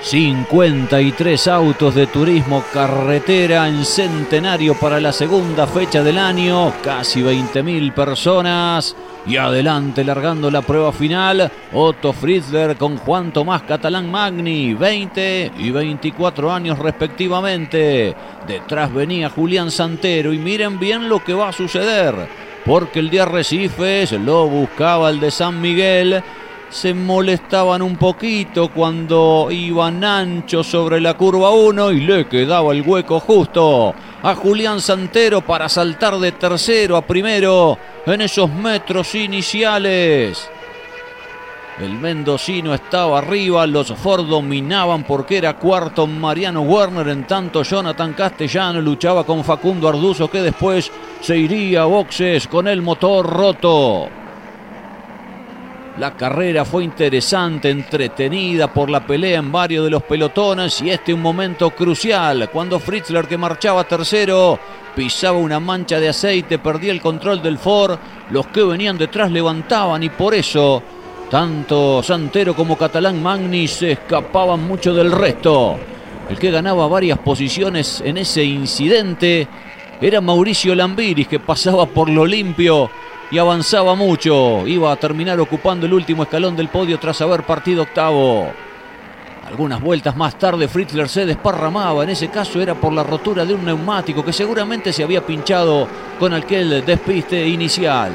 53 autos de turismo carretera en centenario para la segunda fecha del año, casi 20.000 personas. Y adelante largando la prueba final, Otto Fritzler con Juan Tomás Catalán Magni, 20 y 24 años respectivamente. Detrás venía Julián Santero y miren bien lo que va a suceder, porque el de Arrecifes lo buscaba el de San Miguel se molestaban un poquito cuando iban ancho sobre la curva 1 y le quedaba el hueco justo a Julián Santero para saltar de tercero a primero en esos metros iniciales. El mendocino estaba arriba, los Ford dominaban porque era cuarto Mariano Werner, en tanto Jonathan Castellano luchaba con Facundo Arduzo que después se iría a boxes con el motor roto. La carrera fue interesante, entretenida por la pelea en varios de los pelotones y este un momento crucial cuando Fritzler que marchaba tercero pisaba una mancha de aceite, perdía el control del Ford, los que venían detrás levantaban y por eso tanto Santero como Catalán Magni se escapaban mucho del resto. El que ganaba varias posiciones en ese incidente era Mauricio Lambiris que pasaba por lo limpio y avanzaba mucho. Iba a terminar ocupando el último escalón del podio tras haber partido octavo. Algunas vueltas más tarde Fritzler se desparramaba, en ese caso era por la rotura de un neumático que seguramente se había pinchado con aquel despiste inicial.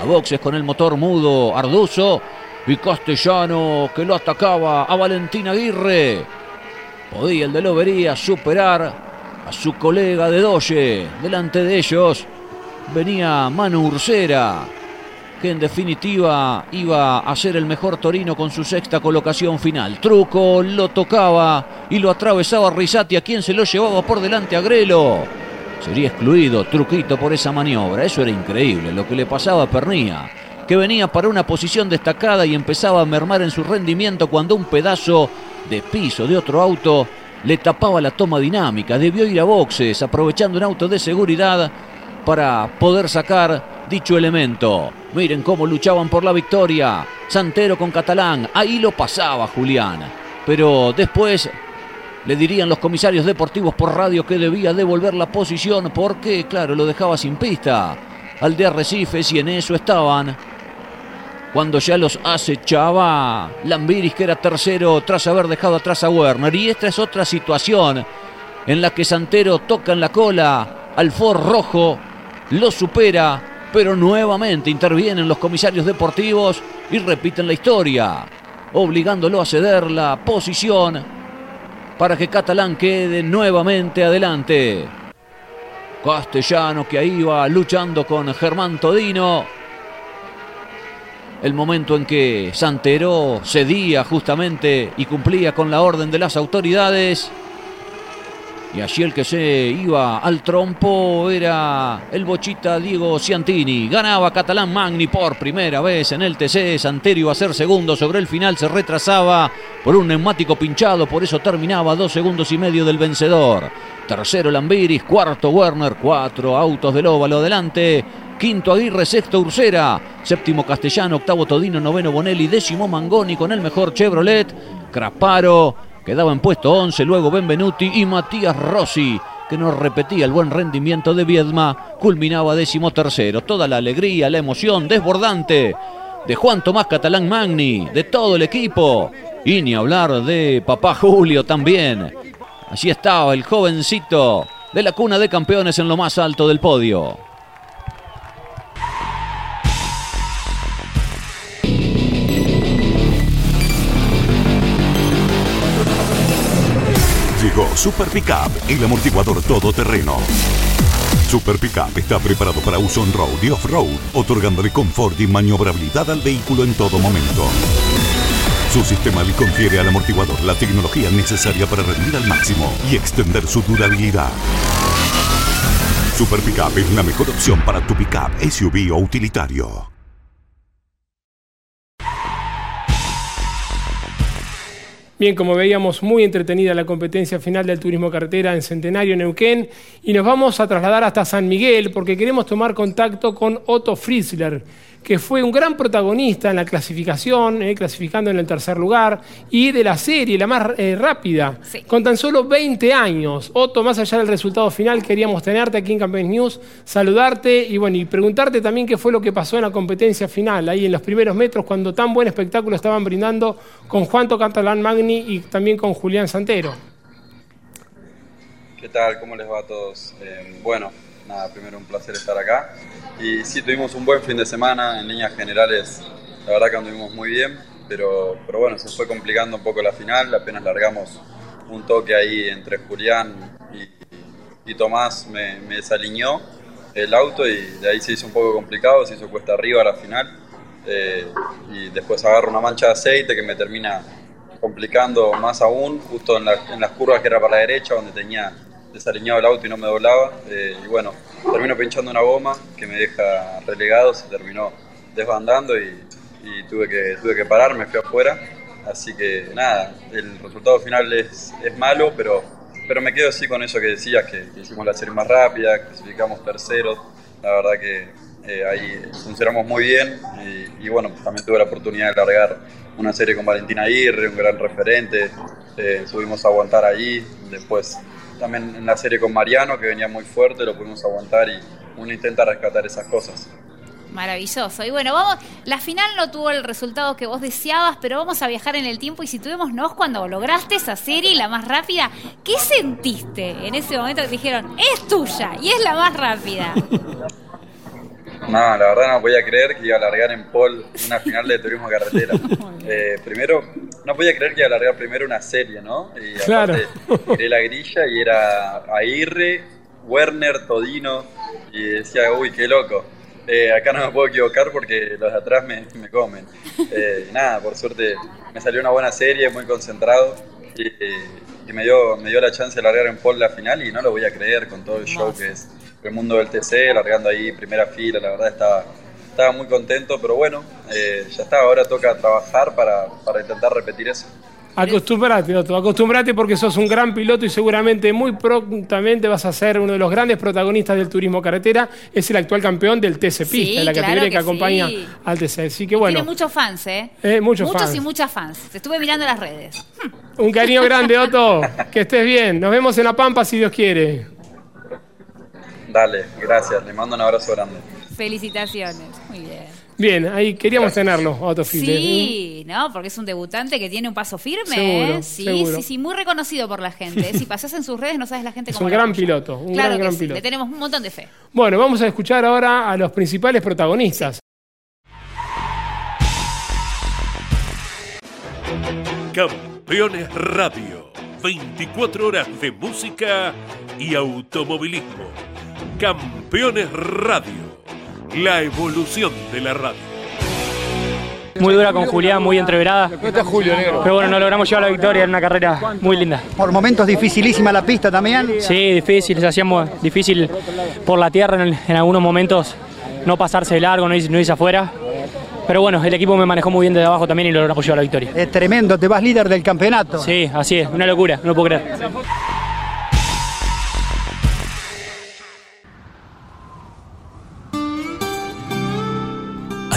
A boxes con el motor mudo Arduzo y Castellano que lo atacaba a Valentín Aguirre. Podía el de Lobería superar a su colega de Doye. Delante de ellos venía Manu Ursera, que en definitiva iba a ser el mejor Torino con su sexta colocación final. Truco lo tocaba y lo atravesaba Risati, a quien se lo llevaba por delante a Grelo. Sería excluido Truquito por esa maniobra. Eso era increíble, lo que le pasaba a Pernía, que venía para una posición destacada y empezaba a mermar en su rendimiento cuando un pedazo de piso de otro auto le tapaba la toma dinámica. Debió ir a boxes, aprovechando un auto de seguridad para poder sacar dicho elemento. Miren cómo luchaban por la victoria. Santero con Catalán. Ahí lo pasaba Julián. Pero después le dirían los comisarios deportivos por radio que debía devolver la posición porque, claro, lo dejaba sin pista. Al de Arrecifes y en eso estaban. Cuando ya los acechaba Lambiris, que era tercero tras haber dejado atrás a Werner. Y esta es otra situación en la que Santero toca en la cola al Ford rojo, lo supera, pero nuevamente intervienen los comisarios deportivos y repiten la historia, obligándolo a ceder la posición para que Catalán quede nuevamente adelante. Castellano que ahí va luchando con Germán Todino. el momento en que Santero cedía justamente y cumplía con la orden de las autoridades. Y allí el que se iba al trompo era el bochita Diego Ciantini. Ganaba Catalán Magni por primera vez en el TC. Santero iba a ser segundo. Sobre el final se retrasaba por un neumático pinchado. Por eso terminaba dos segundos y medio del vencedor. Tercero Lambiris, cuarto Werner, cuatro autos del óvalo adelante. Quinto Aguirre, sexto Ursera, séptimo Castellano, octavo Todino, noveno Bonelli, décimo Mangoni con el mejor Chevrolet. Craparo quedaba en puesto 11, luego Benvenuti y Matías Rossi, que nos repetía el buen rendimiento de Viedma, culminaba décimo tercero. Toda la alegría, la emoción desbordante de Juan Tomás Catalán Magni, de todo el equipo. Y ni hablar de papá Julio también. Allí estaba el jovencito de la cuna de campeones en lo más alto del podio. Super Pickup, el amortiguador todoterreno. Super Pickup está preparado para uso on-road y off-road, otorgándole confort y maniobrabilidad al vehículo en todo momento. Su sistema le confiere al amortiguador la tecnología necesaria para rendir al máximo y extender su durabilidad. Super Pickup es la mejor opción para tu pickup, SUV o utilitario. Bien, como veíamos, muy entretenida la competencia final del turismo carretera en Centenario Neuquén. Y nos vamos a trasladar hasta San Miguel porque queremos tomar contacto con Otto Fritzler, que fue un gran protagonista en la clasificación, eh, clasificando en el tercer lugar, y de la serie, la más eh, rápida, con tan solo 20 años. Otto, más allá del resultado final, queríamos tenerte aquí en Campeones News, saludarte y bueno, y preguntarte también qué fue lo que pasó en la competencia final, ahí en los primeros metros, cuando tan buen espectáculo estaban brindando con Juanto Catalán Magni y también con Julián Santero. ¿Qué tal? ¿Cómo les va a todos? Eh, bueno, nada, primero un placer estar acá. Y sí, tuvimos un buen fin de semana, en líneas generales, la verdad que anduvimos muy bien, pero, pero bueno, se fue complicando un poco la final, apenas largamos un toque ahí entre Julián y, y Tomás, me, me desaliñó el auto y de ahí se hizo un poco complicado, se hizo cuesta arriba a la final. eh, y después agarro una mancha de aceite que me termina complicando más aún, justo en, la- en las curvas que era para la derecha, donde tenía desaliñado el auto y no me doblaba. eh, y bueno, termino pinchando una goma que me deja relegado, se terminó desbandando y, tuve, que, tuve que parar, fui afuera. Así que nada, el resultado final es, es malo, pero, pero me quedo así con eso que decías, que, hicimos la serie más rápida, clasificamos terceros. La verdad que eh, ahí funcionamos muy bien y, bueno, también tuve la oportunidad de largar una serie con Valentina Aguirre, un gran referente, eh, subimos a aguantar ahí, después también en la serie con Mariano, que venía muy fuerte, lo pudimos aguantar y uno intenta rescatar esas cosas. Maravilloso. Y bueno, vamos, la final no tuvo el resultado que vos deseabas, pero vamos a viajar en el tiempo y situémonos cuando lograste esa serie, la más rápida. ¿Qué sentiste en ese momento que te dijeron, es tuya y es la más rápida? [laughs] No, la verdad no podía creer que iba a largar en pole una final de turismo carretera. [laughs] Eh, primero, no podía creer que iba a largar primero una serie, ¿no? Y Claro. aparte, miré la grilla y era Aguirre, Werner, Todino, y decía, uy, qué loco. Eh, acá no me puedo equivocar porque los de atrás me, me comen. Eh, nada, por suerte me salió una buena serie, muy concentrado, y, y me, dio, me dio la chance de largar en pole la final y no lo voy a creer con todo el show que es el mundo del TC, largando ahí primera fila, la verdad estaba, estaba muy contento, pero bueno, eh, ya está, ahora toca trabajar para, para intentar repetir eso. Acostumbrate, Otto, acostumbrate porque sos un gran piloto y seguramente muy prontamente vas a ser uno de los grandes protagonistas del turismo carretera. Es el actual campeón del TC Pista, Sí, la claro categoría que, que acompaña sí. al TC. Así que bueno, Tiene muchos fans, ¿eh? Eh, muchos fans. y muchas fans. Te estuve mirando las redes. un cariño grande, Otto. [laughs] Que estés bien. Nos vemos en La Pampa si Dios quiere. Dale, gracias, le mando un abrazo grande. Felicitaciones. Muy bien. Bien, ahí queríamos tenerlo, Otto Fiedler. Sí, ¿no? Porque es un debutante que tiene un paso firme, Seguro, ¿eh? Sí, seguro. sí, sí, muy reconocido por la gente. [laughs] Si pasas en sus redes no sabes la gente Es cómo un lo gran piloto, un claro gran, que gran sí, piloto. Le tenemos un montón de fe. Bueno, vamos a escuchar ahora a los principales protagonistas. Campeones Radio. 24 horas de música y automovilismo. Campeones Radio. La evolución de la radio. muy dura con Julián, muy entreverada. Pero bueno, no logramos llevar la victoria en una carrera muy linda. Por momentos dificilísima la pista también. Sí, difícil, se hacíamos difícil por la tierra en, en algunos momentos no pasarse de largo, no irse, no irse afuera. Pero bueno, el equipo me manejó muy bien desde abajo también y logramos llevar la victoria. Es tremendo, te vas líder del campeonato. Sí, así es, una locura, no lo puedo creer.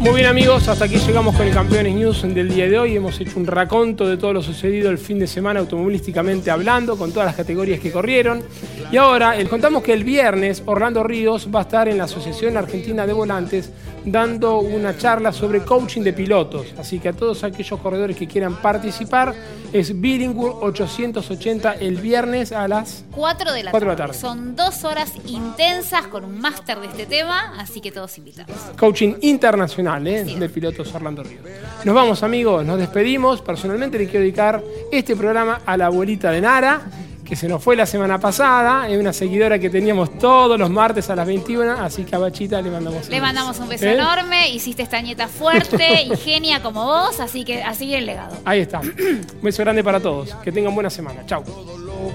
Muy bien amigos, hasta aquí llegamos con el Campeones News del día de hoy. Hemos hecho un raconto de todo lo sucedido el fin de semana automovilísticamente hablando, con todas las categorías que corrieron. Y ahora les contamos que el viernes Orlando Ríos va a estar en la Asociación Argentina de Volantes dando una charla sobre coaching de pilotos. Así que a todos aquellos corredores que quieran participar, es Billingwood 880 el viernes a las 4 de la, Cuatro de la tarde. tarde. Son dos horas intensas con un máster de este tema, así que todos invitados. coaching internacional ¿eh? de pilotos Orlando Ríos. Nos vamos amigos, nos despedimos. Personalmente le quiero dedicar este programa a la abuelita de Nara, que se nos fue la semana pasada. Es una seguidora que teníamos todos los martes a las 21, así que a Bachita le mandamos un Le mandamos un beso ¿Eh? enorme, hiciste esta nieta fuerte y [laughs] genia como vos, así que a seguir el legado. Ahí está. [clears throat] Un beso grande para todos. Que tengan buena semana. Chau.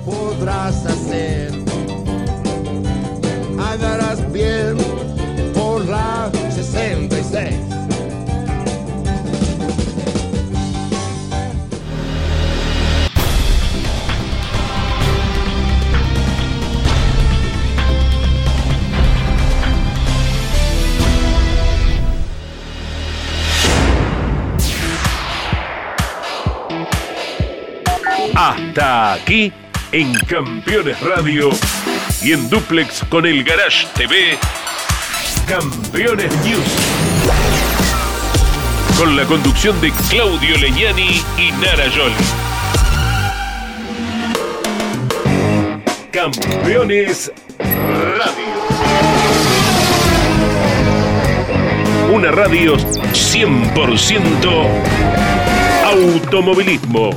podrás hacer. Andarás bien por la 66. Hasta aquí en Campeones Radio y en Duplex con el Garage TV. Campeones News. Con la conducción de Claudio Leñani y Nara Joli. Campeones Radio. Una radio 100% automovilismo.